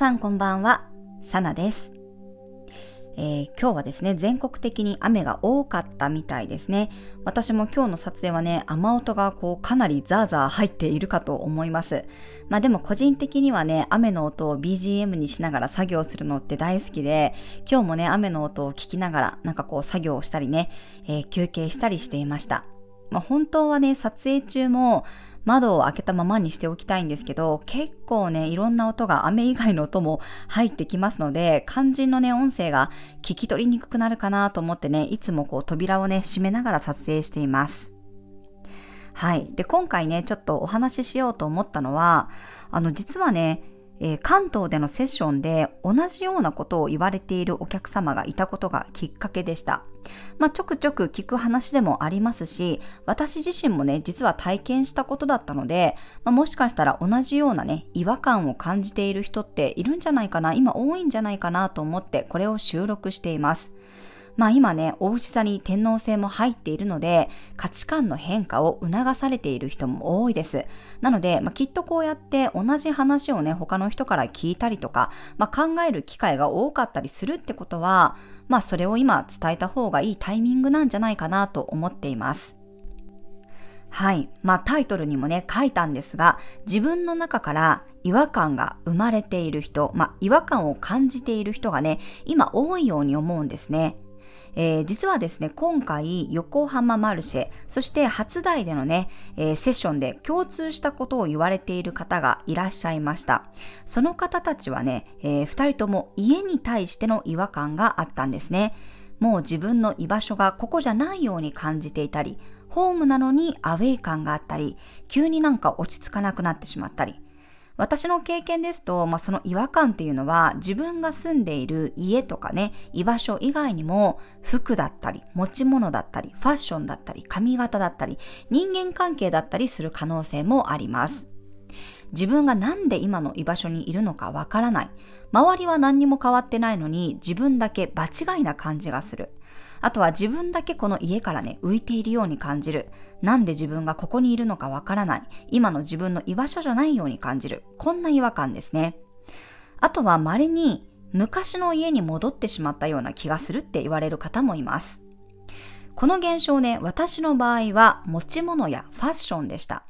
さんこんばんは、さなです。えー、今日はですね、全国的に雨が多かったみたいですね。私も今日の撮影はね、雨音がこうかなりザーザー入っているかと思います。まあでも個人的にはね、雨の音を BGM にしながら作業するのって大好きで、今日もね、雨の音を聞きながらなんかこう作業をしたりね、えー、休憩したりしていました。まあ本当はね、撮影中も窓を開けたままにしておきたいんですけど、結構ね、いろんな音が雨以外の音も入ってきますので、肝心のね、音声が聞き取りにくくなるかなと思ってね、いつもこう扉をね、閉めながら撮影しています。はい。で、今回ね、ちょっとお話ししようと思ったのは、あの、実はね、えー、関東でのセッションで同じようなことを言われているお客様がいたことがきっかけでした。まあ、ちょくちょく聞く話でもありますし、私自身もね、実は体験したことだったので、まあ、もしかしたら同じようなね、違和感を感じている人っているんじゃないかな、今多いんじゃないかなと思ってこれを収録しています。まあ今ね、お牛座に天皇星も入っているので、価値観の変化を促されている人も多いです。なので、まあ、きっとこうやって同じ話をね、他の人から聞いたりとか、まあ、考える機会が多かったりするってことは、まあそれを今伝えた方がいいタイミングなんじゃないかなと思っています。はい。まあタイトルにもね、書いたんですが、自分の中から違和感が生まれている人、まあ違和感を感じている人がね、今多いように思うんですね。えー、実はですね、今回横浜マルシェ、そして初台でのね、えー、セッションで共通したことを言われている方がいらっしゃいました。その方たちはね、えー、人とも家に対しての違和感があったんですね。もう自分の居場所がここじゃないように感じていたり、ホームなのにアウェイ感があったり、急になんか落ち着かなくなってしまったり、私の経験ですと、まあ、その違和感っていうのは自分が住んでいる家とかね、居場所以外にも服だったり、持ち物だったり、ファッションだったり、髪型だったり、人間関係だったりする可能性もあります。自分がなんで今の居場所にいるのかわからない。周りは何にも変わってないのに自分だけ場違いな感じがする。あとは自分だけこの家からね、浮いているように感じる。なんで自分がここにいるのかわからない。今の自分の居場所じゃないように感じる。こんな違和感ですね。あとは稀に昔の家に戻ってしまったような気がするって言われる方もいます。この現象ね、私の場合は持ち物やファッションでした。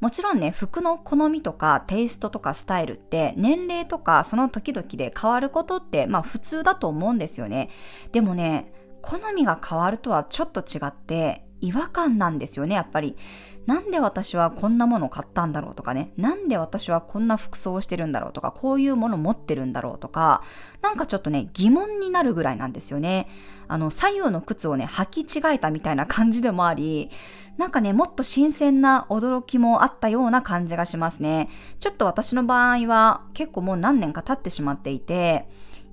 もちろんね、服の好みとかテイストとかスタイルって年齢とかその時々で変わることってまあ普通だと思うんですよね。でもね、好みが変わるとはちょっと違って違和感なんですよね、やっぱり。なんで私はこんなもの買ったんだろうとかね。なんで私はこんな服装をしてるんだろうとか、こういうもの持ってるんだろうとか、なんかちょっとね、疑問になるぐらいなんですよね。あの、左右の靴をね、履き違えたみたいな感じでもあり、なんかね、もっと新鮮な驚きもあったような感じがしますね。ちょっと私の場合は結構もう何年か経ってしまっていて、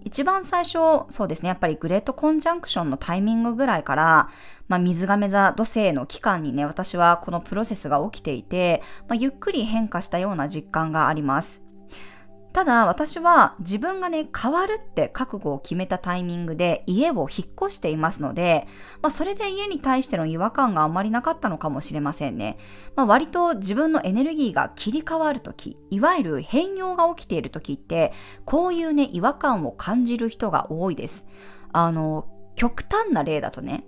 一番最初、そうですね、やっぱりグレートコンジャンクションのタイミングぐらいから、まあ、水亀座土星の期間にね、私はこのプロセスが起きていて、まあ、ゆっくり変化したような実感があります。ただ私は自分がね、変わるって覚悟を決めたタイミングで家を引っ越していますので、まあそれで家に対しての違和感があまりなかったのかもしれませんね。まあ割と自分のエネルギーが切り替わるとき、いわゆる変容が起きているときって、こういうね、違和感を感じる人が多いです。あの、極端な例だとね、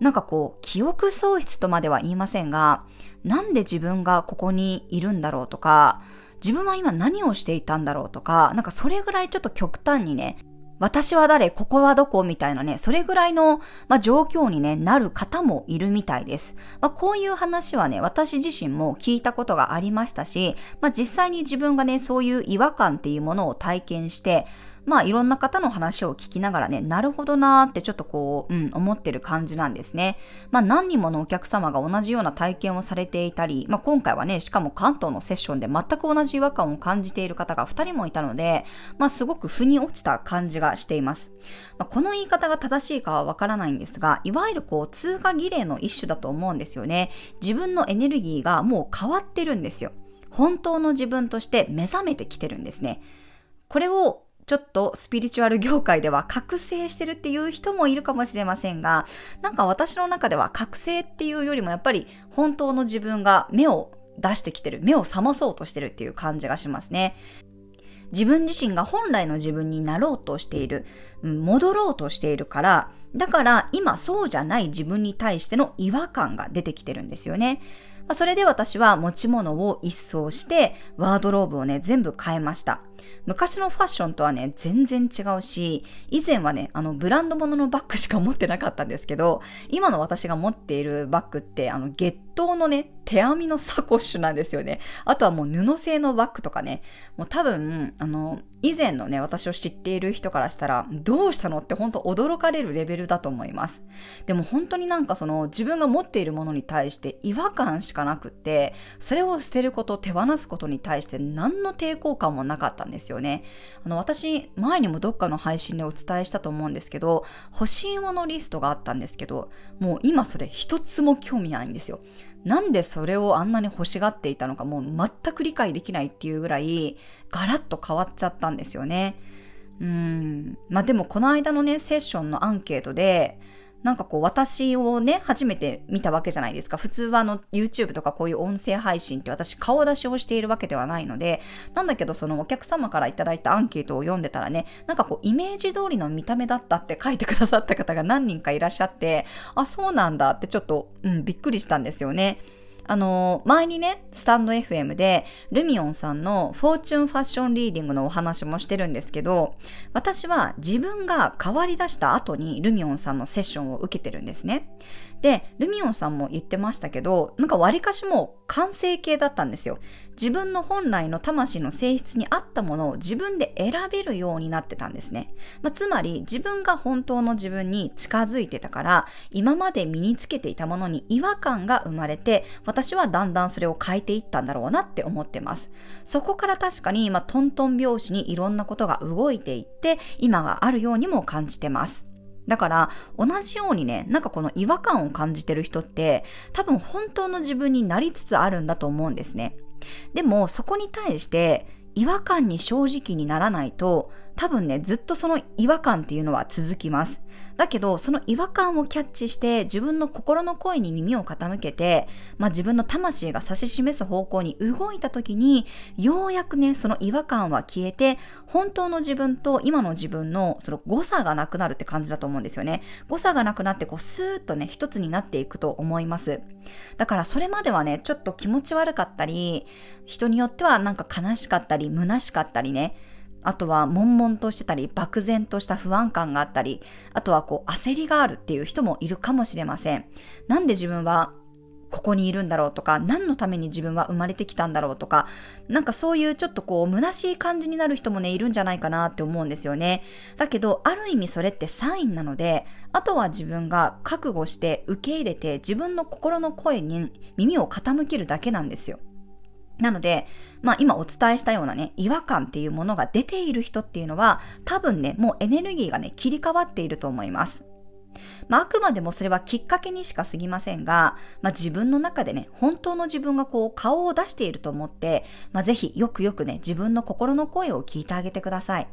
なんかこう、記憶喪失とまでは言いませんが、なんで自分がここにいるんだろうとか、自分は今何をしていたんだろうとか、なんかそれぐらいちょっと極端にね、私は誰、ここはどこみたいなね、それぐらいの、まあ、状況に、ね、なる方もいるみたいです。まあ、こういう話はね、私自身も聞いたことがありましたし、まあ、実際に自分がね、そういう違和感っていうものを体験して、まあいろんな方の話を聞きながらね、なるほどなーってちょっとこう、うん、思ってる感じなんですね。まあ何人ものお客様が同じような体験をされていたり、まあ今回はね、しかも関東のセッションで全く同じ違和感を感じている方が2人もいたので、まあすごく腑に落ちた感じがしています。まあ、この言い方が正しいかはわからないんですが、いわゆるこう通過儀礼の一種だと思うんですよね。自分のエネルギーがもう変わってるんですよ。本当の自分として目覚めてきてるんですね。これをちょっとスピリチュアル業界では覚醒してるっていう人もいるかもしれませんが、なんか私の中では覚醒っていうよりもやっぱり本当の自分が目を出してきてる、目を覚まそうとしてるっていう感じがしますね。自分自身が本来の自分になろうとしている、戻ろうとしているから、だから今そうじゃない自分に対しての違和感が出てきてるんですよね。まあ、それで私は持ち物を一掃して、ワードローブをね、全部変えました。昔のファッションとはね、全然違うし、以前はね、あの、ブランド物のバッグしか持ってなかったんですけど、今の私が持っているバッグって、あの、ゲットのね、手編みのサコッシュなんですよね。あとはもう布製のバッグとかね、もう多分、あの、以前のね、私を知っている人からしたら、どうしたのって本当驚かれるレベルだと思います。でも本当になんかその自分が持っているものに対して違和感しかなくって、それを捨てること、手放すことに対して何の抵抗感もなかったんですよね。あの、私、前にもどっかの配信でお伝えしたと思うんですけど、欲しいものリストがあったんですけど、もう今それ一つも興味ないんですよ。なんでそれをあんなに欲しがっていたのかもう全く理解できないっていうぐらいガラッと変わっちゃったんですよね。うん。まあでもこの間のね、セッションのアンケートで、なんかこう私をね、初めて見たわけじゃないですか。普通はあの YouTube とかこういう音声配信って私顔出しをしているわけではないので、なんだけどそのお客様からいただいたアンケートを読んでたらね、なんかこうイメージ通りの見た目だったって書いてくださった方が何人かいらっしゃって、あ、そうなんだってちょっと、うん、びっくりしたんですよね。あの、前にね、スタンド FM で、ルミオンさんのフォーチュンファッションリーディングのお話もしてるんですけど、私は自分が変わり出した後にルミオンさんのセッションを受けてるんですね。で、ルミオンさんも言ってましたけど、なんか割かしも完成形だったんですよ。自分の本来の魂の性質に合ったものを自分で選べるようになってたんですね。まあ、つまり自分が本当の自分に近づいてたから、今まで身につけていたものに違和感が生まれて、私はだんだんそれを変えていったんだろうなって思ってます。そこから確かに、まあ、トントン拍子にいろんなことが動いていって、今があるようにも感じてます。だから同じようにね、なんかこの違和感を感じてる人って多分本当の自分になりつつあるんだと思うんですね。でもそこに対して違和感に正直にならないと多分ね、ずっとその違和感っていうのは続きます。だけど、その違和感をキャッチして自分の心の声に耳を傾けて、まあ自分の魂が指し示す方向に動いた時に、ようやくね、その違和感は消えて、本当の自分と今の自分のその誤差がなくなるって感じだと思うんですよね。誤差がなくなってこうスーッとね、一つになっていくと思います。だからそれまではね、ちょっと気持ち悪かったり、人によってはなんか悲しかったり、虚しかったりね、あとは悶々としてたり、漠然とした不安感があったり、あとはこう焦りがあるっていう人もいるかもしれません。なんで自分はここにいるんだろうとか、何のために自分は生まれてきたんだろうとか、なんかそういうちょっとこう、虚しい感じになる人もね、いるんじゃないかなって思うんですよね。だけど、ある意味それってサインなので、あとは自分が覚悟して受け入れて、自分の心の声に耳を傾けるだけなんですよ。なので、まあ今お伝えしたようなね、違和感っていうものが出ている人っていうのは、多分ね、もうエネルギーがね、切り替わっていると思います。まあ、あくまでもそれはきっかけにしか過ぎませんが、まあ、自分の中でね、本当の自分がこう顔を出していると思って、まあ、ぜひよくよくね、自分の心の声を聞いてあげてください。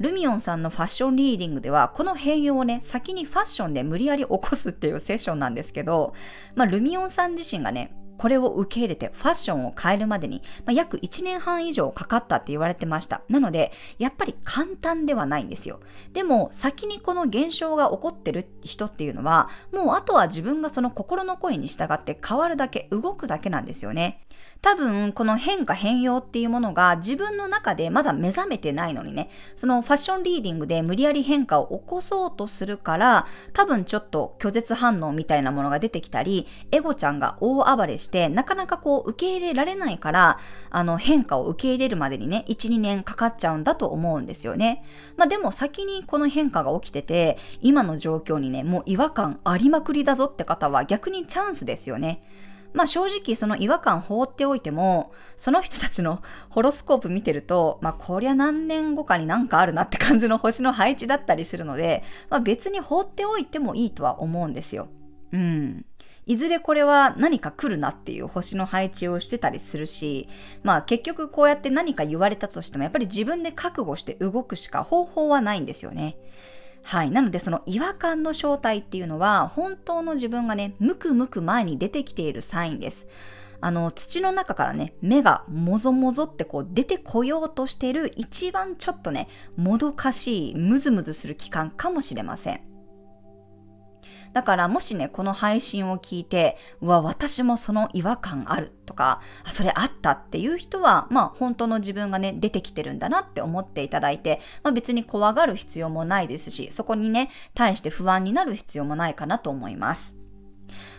ルミオンさんのファッションリーディングでは、この変容をね、先にファッションで無理やり起こすっていうセッションなんですけど、まあ、ルミオンさん自身がね、これを受け入れてファッションを変えるまでに、まあ、約1年半以上かかったって言われてました。なので、やっぱり簡単ではないんですよ。でも、先にこの現象が起こってる人っていうのは、もうあとは自分がその心の声に従って変わるだけ、動くだけなんですよね。多分、この変化変容っていうものが自分の中でまだ目覚めてないのにね、そのファッションリーディングで無理やり変化を起こそうとするから、多分ちょっと拒絶反応みたいなものが出てきたり、エゴちゃんが大暴れして、なかなかこう受け入れられないから、あの変化を受け入れるまでにね、1、2年かかっちゃうんだと思うんですよね。まあでも先にこの変化が起きてて、今の状況にね、もう違和感ありまくりだぞって方は逆にチャンスですよね。まあ正直その違和感放っておいても、その人たちの ホロスコープ見てると、まあこりゃ何年後かになんかあるなって感じの星の配置だったりするので、まあ別に放っておいてもいいとは思うんですよ。うん。いずれこれは何か来るなっていう星の配置をしてたりするし、まあ結局こうやって何か言われたとしてもやっぱり自分で覚悟して動くしか方法はないんですよね。はい。なのでその違和感の正体っていうのは本当の自分がね、むくむく前に出てきているサインです。あの土の中からね目がもぞもぞってこう出てこようとしている一番ちょっとねもどかしいムズムズする期間かもしれません。だからもしね、この配信を聞いて、うわ、私もその違和感あるとか、あそれあったっていう人は、まあ本当の自分がね、出てきてるんだなって思っていただいて、まあ別に怖がる必要もないですし、そこにね、対して不安になる必要もないかなと思います。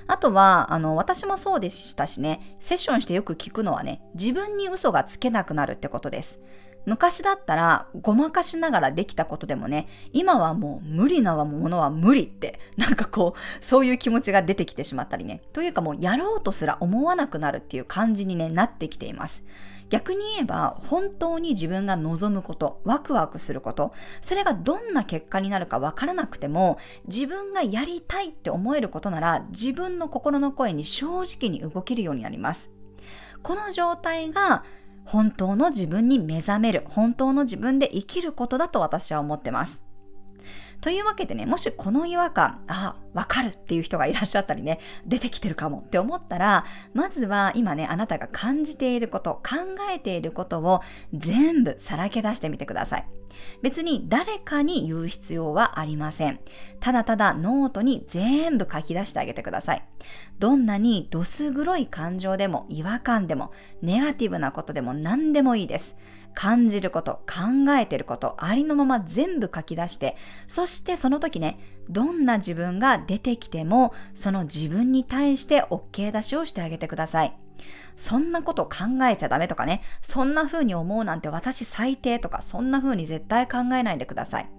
あとは、あの、私もそうでしたしね、セッションしてよく聞くのはね、自分に嘘がつけなくなるってことです。昔だったらごまかしながらできたことでもね、今はもう無理なものは無理って、なんかこう、そういう気持ちが出てきてしまったりね、というかもうやろうとすら思わなくなるっていう感じに、ね、なってきています。逆に言えば、本当に自分が望むこと、ワクワクすること、それがどんな結果になるかわからなくても、自分がやりたいって思えることなら、自分の心の声に正直に動けるようになります。この状態が本当の自分に目覚める、本当の自分で生きることだと私は思ってます。というわけでね、もしこの違和感、あ、わかるっていう人がいらっしゃったりね、出てきてるかもって思ったら、まずは今ね、あなたが感じていること、考えていることを全部さらけ出してみてください。別に誰かに言う必要はありません。ただただノートに全部書き出してあげてください。どんなにどす黒い感情でも違和感でもネガティブなことでも何でもいいです。感じること、考えてること、ありのまま全部書き出して、そしてその時ね、どんな自分が出てきても、その自分に対して OK 出しをしてあげてください。そんなこと考えちゃダメとかね、そんな風に思うなんて私最低とか、そんな風に絶対考えないでください。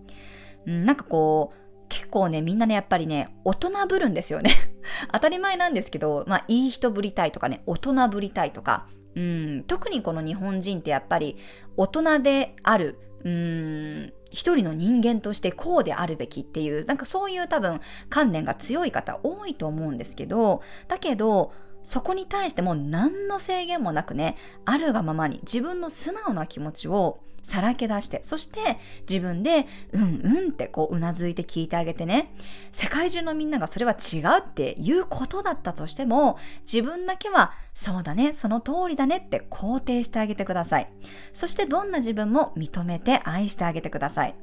なんかこう、結構ね、みんなね、やっぱりね、大人ぶるんですよね。当たり前なんですけど、まあ、いい人ぶりたいとかね、大人ぶりたいとか、うん、特にこの日本人ってやっぱり大人である、うん、一人の人間としてこうであるべきっていう、なんかそういう多分観念が強い方多いと思うんですけど、だけど、そこに対しても何の制限もなくね、あるがままに自分の素直な気持ちをさらけ出して、そして自分で、うんうんってこううなずいて聞いてあげてね、世界中のみんながそれは違うっていうことだったとしても、自分だけは、そうだね、その通りだねって肯定してあげてください。そしてどんな自分も認めて愛してあげてください。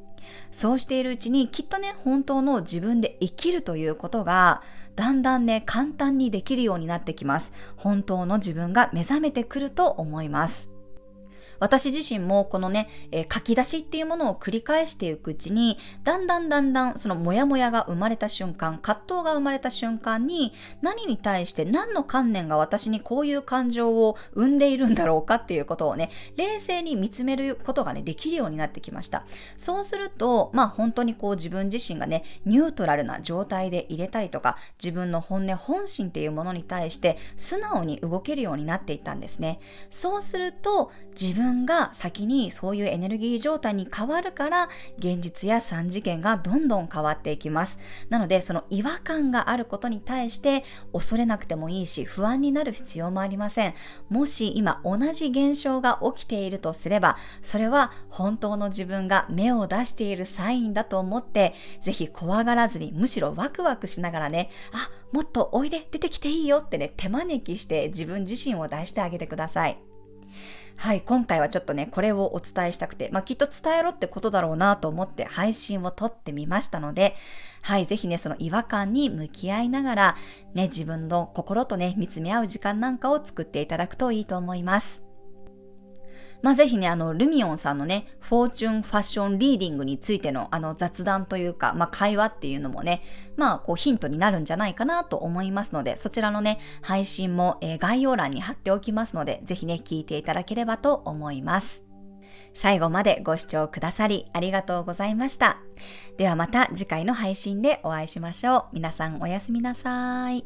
そうしているうちにきっとね、本当の自分で生きるということが、だんだんね、簡単にできるようになってきます。本当の自分が目覚めてくると思います。私自身もこのね、えー、書き出しっていうものを繰り返していくうちに、だんだんだんだんそのモヤモヤが生まれた瞬間、葛藤が生まれた瞬間に、何に対して何の観念が私にこういう感情を生んでいるんだろうかっていうことをね、冷静に見つめることがね、できるようになってきました。そうすると、まあ本当にこう自分自身がね、ニュートラルな状態で入れたりとか、自分の本音、本心っていうものに対して素直に動けるようになっていったんですね。そうすると、自分分が先にそういうエネルギー状態に変わるから現実や3次元がどんどん変わっていきますなのでその違和感があることに対して恐れなくてもいいし不安になる必要もありませんもし今同じ現象が起きているとすればそれは本当の自分が芽を出しているサインだと思ってぜひ怖がらずにむしろワクワクしながらねあもっとおいで出てきていいよってね手招きして自分自身を出してあげてください。はい、今回はちょっとね、これをお伝えしたくて、まあ、きっと伝えろってことだろうなと思って配信を撮ってみましたので、はい、ぜひね、その違和感に向き合いながら、ね、自分の心とね、見つめ合う時間なんかを作っていただくといいと思います。まあ、ぜひね、あの、ルミオンさんのね、フォーチュンファッションリーディングについてのあの雑談というか、まあ、会話っていうのもね、まあ、こうヒントになるんじゃないかなと思いますので、そちらのね、配信も、えー、概要欄に貼っておきますので、ぜひね、聞いていただければと思います。最後までご視聴くださりありがとうございました。ではまた次回の配信でお会いしましょう。皆さんおやすみなさい。